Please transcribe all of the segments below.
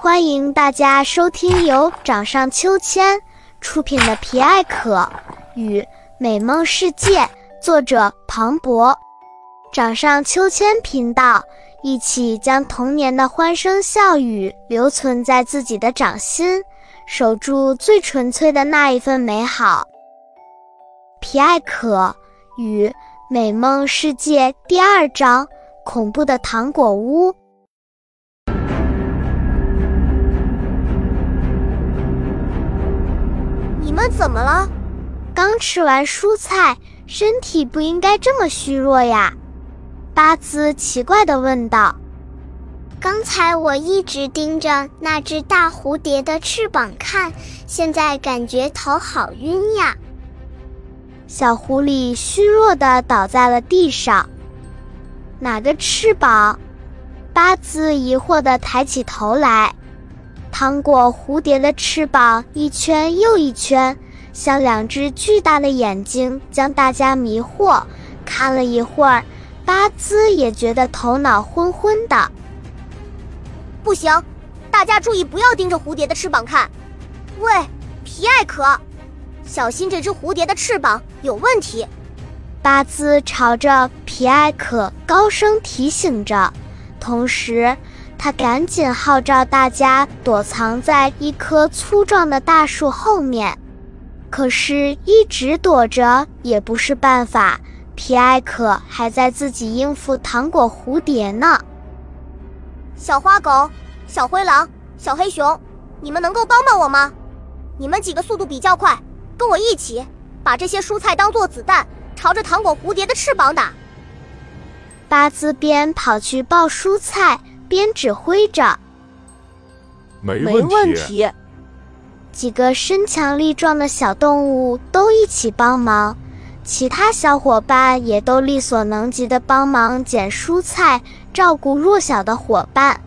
欢迎大家收听由掌上秋千出品的《皮艾可与美梦世界》，作者庞博。掌上秋千频道，一起将童年的欢声笑语留存在自己的掌心，守住最纯粹的那一份美好。《皮艾可与美梦世界》第二章：恐怖的糖果屋。怎么了？刚吃完蔬菜，身体不应该这么虚弱呀？巴兹奇怪地问道。刚才我一直盯着那只大蝴蝶的翅膀看，现在感觉头好晕呀。小狐狸虚弱地倒在了地上。哪个翅膀？八字疑惑地抬起头来。糖果蝴蝶的翅膀一圈又一圈，像两只巨大的眼睛，将大家迷惑。看了一会儿，巴兹也觉得头脑昏昏的。不行，大家注意，不要盯着蝴蝶的翅膀看。喂，皮艾可，小心这只蝴蝶的翅膀有问题。巴兹朝着皮埃可高声提醒着，同时。他赶紧号召大家躲藏在一棵粗壮的大树后面，可是，一直躲着也不是办法。皮埃可还在自己应付糖果蝴蝶呢。小花狗、小灰狼、小黑熊，你们能够帮帮我吗？你们几个速度比较快，跟我一起把这些蔬菜当做子弹，朝着糖果蝴蝶的翅膀打。巴兹边跑去抱蔬菜。边指挥着，没问题。几个身强力壮的小动物都一起帮忙，其他小伙伴也都力所能及的帮忙捡蔬菜，照顾弱小的伙伴。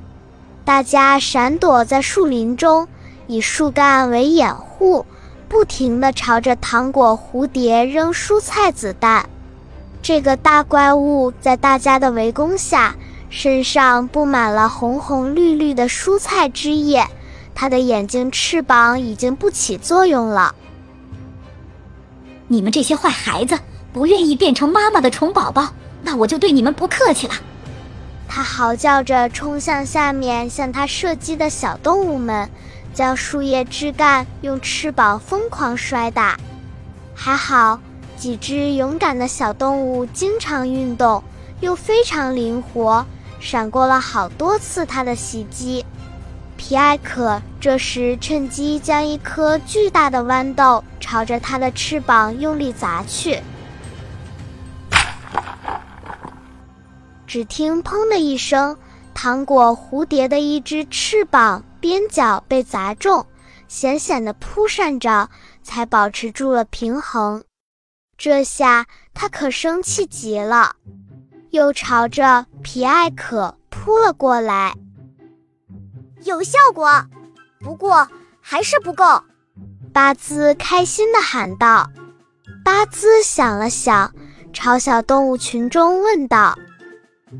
大家闪躲在树林中，以树干为掩护，不停地朝着糖果蝴蝶扔蔬菜子弹。这个大怪物在大家的围攻下。身上布满了红红绿绿的蔬菜汁液，它的眼睛翅膀已经不起作用了。你们这些坏孩子，不愿意变成妈妈的虫宝宝，那我就对你们不客气了。他嚎叫着冲向下面向他射击的小动物们，将树叶枝干用翅膀疯狂摔打。还好，几只勇敢的小动物经常运动，又非常灵活。闪过了好多次他的袭击，皮埃可这时趁机将一颗巨大的豌豆朝着它的翅膀用力砸去。只听“砰”的一声，糖果蝴蝶的一只翅膀边角被砸中，险险地扑扇着，才保持住了平衡。这下他可生气极了。又朝着皮埃可扑了过来，有效果，不过还是不够。巴兹开心地喊道。巴兹想了想，朝小动物群中问道：“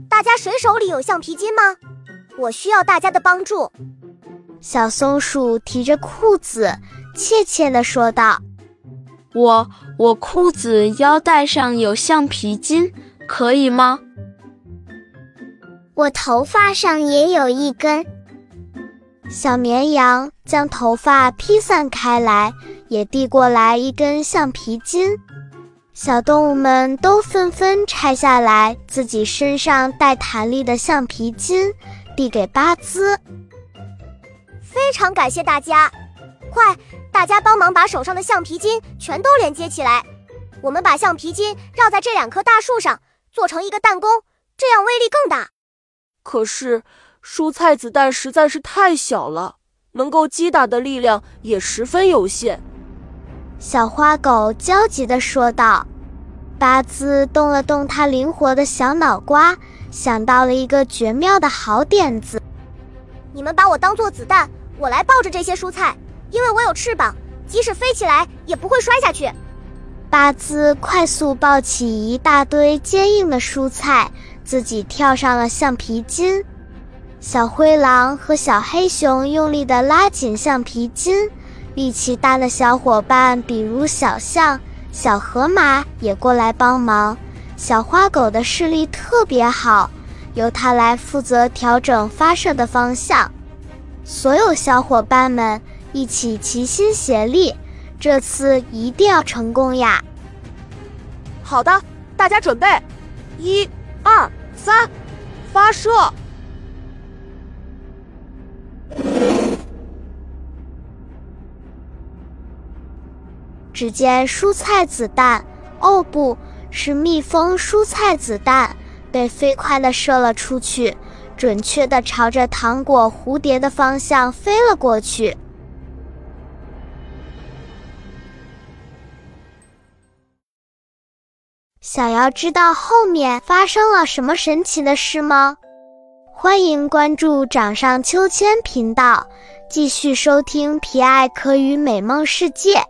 大家谁手里有橡皮筋吗？我需要大家的帮助。”小松鼠提着裤子，怯怯地说道：“我我裤子腰带上有橡皮筋。”可以吗？我头发上也有一根。小绵羊将头发披散开来，也递过来一根橡皮筋。小动物们都纷纷拆下来自己身上带弹力的橡皮筋，递给巴兹。非常感谢大家！快，大家帮忙把手上的橡皮筋全都连接起来。我们把橡皮筋绕在这两棵大树上。做成一个弹弓，这样威力更大。可是蔬菜子弹实在是太小了，能够击打的力量也十分有限。小花狗焦急地说道。巴兹动了动他灵活的小脑瓜，想到了一个绝妙的好点子。你们把我当做子弹，我来抱着这些蔬菜，因为我有翅膀，即使飞起来也不会摔下去。巴兹快速抱起一大堆坚硬的蔬菜，自己跳上了橡皮筋。小灰狼和小黑熊用力地拉紧橡皮筋，力气大的小伙伴，比如小象、小河马也过来帮忙。小花狗的视力特别好，由它来负责调整发射的方向。所有小伙伴们一起齐心协力，这次一定要成功呀！好的，大家准备，一、二、三，发射！只见蔬菜子弹，哦，不是蜜蜂蔬菜子弹，被飞快地射了出去，准确地朝着糖果蝴蝶的方向飞了过去。想要知道后面发生了什么神奇的事吗？欢迎关注掌上秋千频道，继续收听皮艾可与美梦世界。